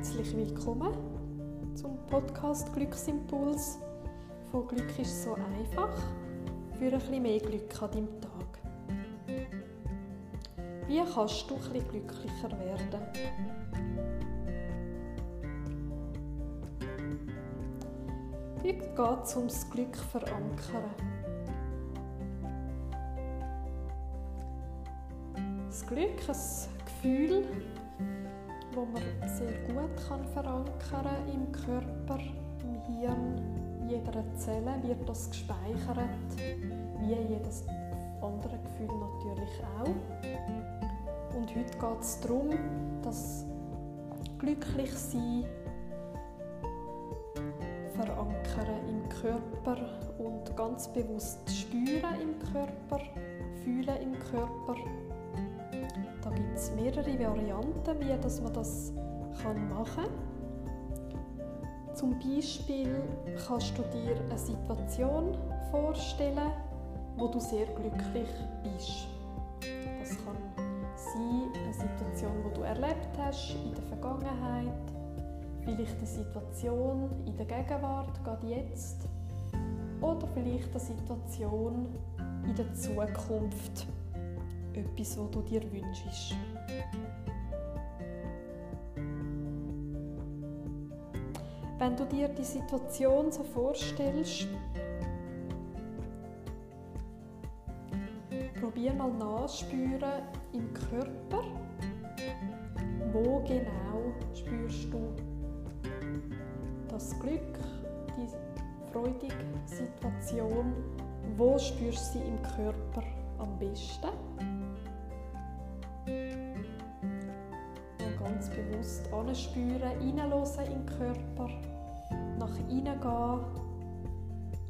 Herzlich willkommen zum Podcast Glücksimpuls. Von Glück ist so einfach für ein bisschen mehr Glück an deinem Tag. Wie kannst du ein bisschen glücklicher werden? Heute geht es ums Glück verankern. Das Glück, ein Gefühl, wo man sehr gut kann verankern im Körper, im Hirn, in jeder Zelle wird das gespeichert, wie jedes andere Gefühl natürlich auch. Und heute geht es darum, dass glücklich sein verankern im Körper und ganz bewusst spüren im Körper, fühlen im Körper da gibt es mehrere Varianten, wie dass man das kann machen kann. Zum Beispiel kannst du dir eine Situation vorstellen, wo du sehr glücklich bist. Das kann sein eine Situation, die du erlebt hast in der Vergangenheit, vielleicht eine Situation in der Gegenwart, gerade jetzt, oder vielleicht eine Situation in der Zukunft etwas, was du dir wünschst. Wenn du dir die Situation so vorstellst, probier mal nachspüren im Körper, wo genau spürst du das Glück, die freudige Situation, wo spürst du sie im Körper am besten? Bewusst anspüren, reinhören in den Körper, nach innen gehen.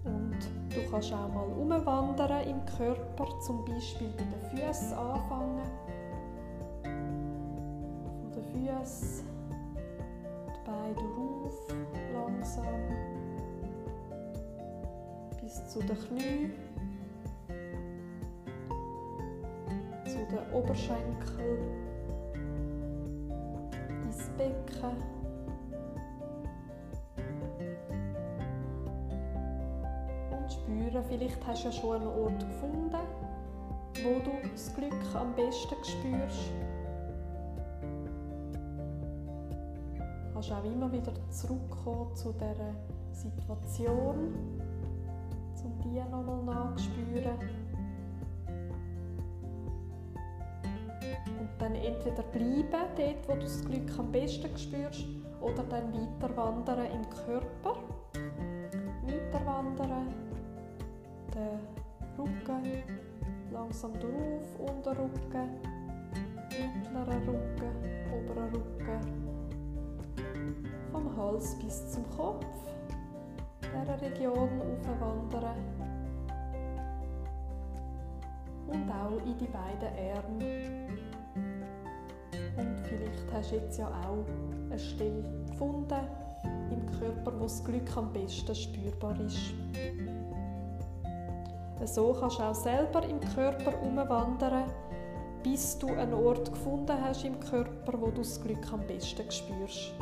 Und du kannst auch mal umwandern im Körper, zum Beispiel bei den Füßen anfangen. Von den Füßen die Beine rauf, langsam. Bis zu den Knien, zu den Oberschenkeln Becken. Und spüren, vielleicht hast du ja schon einen Ort gefunden, wo du das Glück am besten spürst. Du kannst auch immer wieder zurückkommen zu dieser Situation, um die nochmal nachzuspüren. Dann entweder bleiben, dort wo du das Glück am besten spürst, oder dann weiter wandern im Körper. Weiter wandern, den Rücken langsam drauf, Unterrücken, mittlerer Rücken, oberer Rücken, vom Hals bis zum Kopf, dieser Region aufwandern. Und auch in die beiden Arme Vielleicht hast du jetzt ja auch eine Stelle gefunden im Körper, wo das Glück am besten spürbar ist. So kannst du auch selber im Körper umwandern, bis du einen Ort gefunden hast im Körper, wo du das Glück am besten spürst.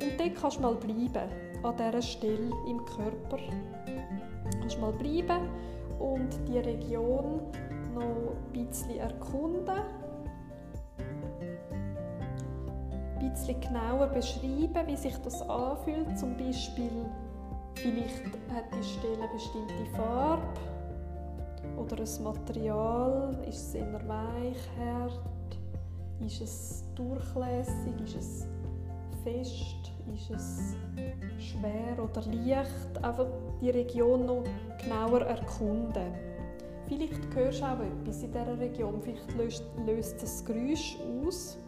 Und dort kannst du mal bleiben, an dieser Stelle im Körper. Du kannst mal bleiben und die Region noch ein bisschen erkunden, ein bisschen genauer beschreiben, wie sich das anfühlt. Zum Beispiel, vielleicht hat die Stelle eine bestimmte Farbe oder ein Material. Ist es eher weich, hart? Ist es durchlässig? Ist es fest? Ist es schwer oder leicht? Einfach die Region noch genauer erkunden. Vielleicht hörst du auch etwas in dieser Region, vielleicht löst, löst das Geräusch aus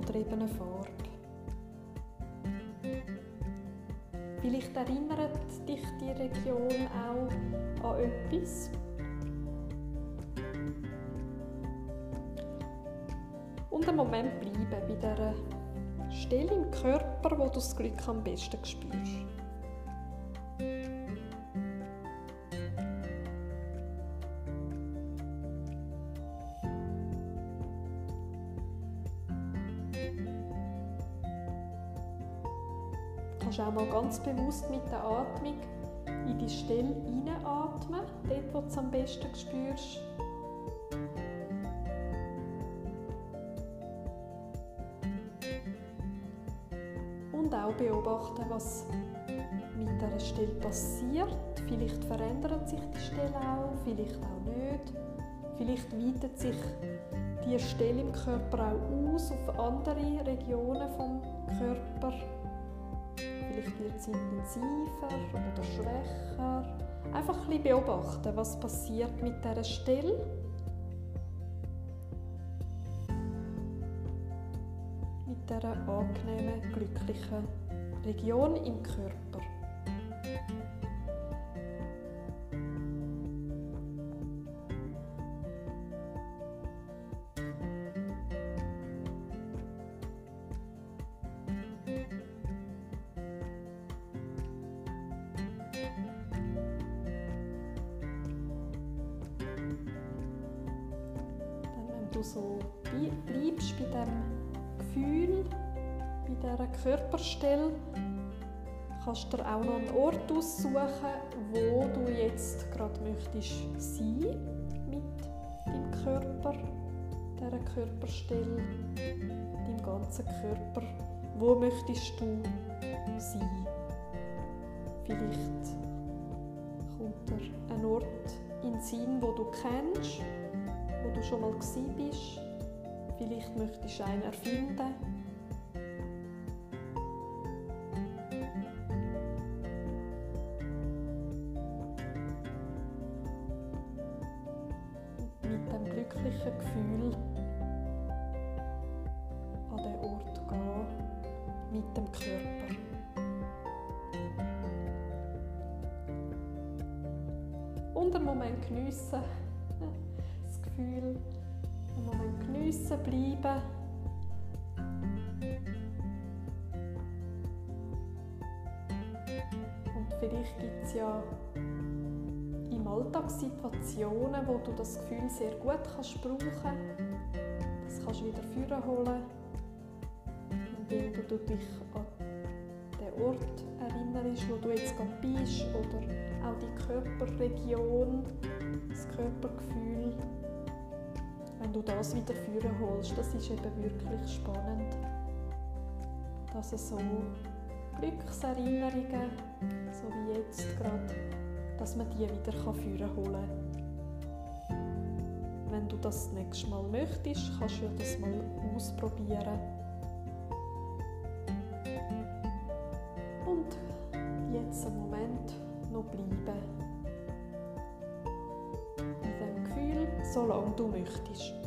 oder eben eine Farbe. Vielleicht erinnert dich die Region auch an etwas. Und einen Moment bleiben bei dieser Stelle im Körper, wo du das Glück am besten spürst. kannst auch mal ganz bewusst mit der Atmung in die Stelle einatmen, dort, wo du es am besten spürst. Auch beobachten, was mit dieser Stelle passiert. Vielleicht verändert sich die Stelle auch, vielleicht auch nicht. Vielleicht weitet sich die Stelle im Körper auch aus auf andere Regionen vom Körper. Vielleicht wird es intensiver oder schwächer. Einfach ein bisschen beobachten, was passiert mit dieser Stelle. Dieser angenehmen, glücklichen Region im Körper. du so bleibst bei dem Gefühl, bei dieser Körperstelle, kannst du dir auch noch einen Ort aussuchen, wo du jetzt gerade möchtest sein mit deinem Körper, dieser Körperstelle, deinem ganzen Körper. Wo möchtest du sein? Vielleicht kommt dir ein Ort in den Sinn, wo du kennst wo du schon mal bist. Vielleicht möchtest du einen erfinden. Mit dem glücklichen Gefühl an den Ort gehen, mit dem Körper. Und einen Moment geniessen. Gefühl einen Geniessen bleiben. Und vielleicht gibt es ja im Alltag Situationen, wo du das Gefühl sehr gut kannst brauchen Das kannst du wieder führen holen, indem du dich an den Ort erinnerst, wo du jetzt gerade bist oder auch die Körperregion, das Körpergefühl wenn du das wieder führen holst, das ist eben wirklich spannend, dass es so Glückserinnerungen, so wie jetzt gerade, dass man die wieder führen holen kann. Wenn du das nächste Mal möchtest, kannst du das mal ausprobieren. Und jetzt einen Moment noch bleiben solange du möchtest.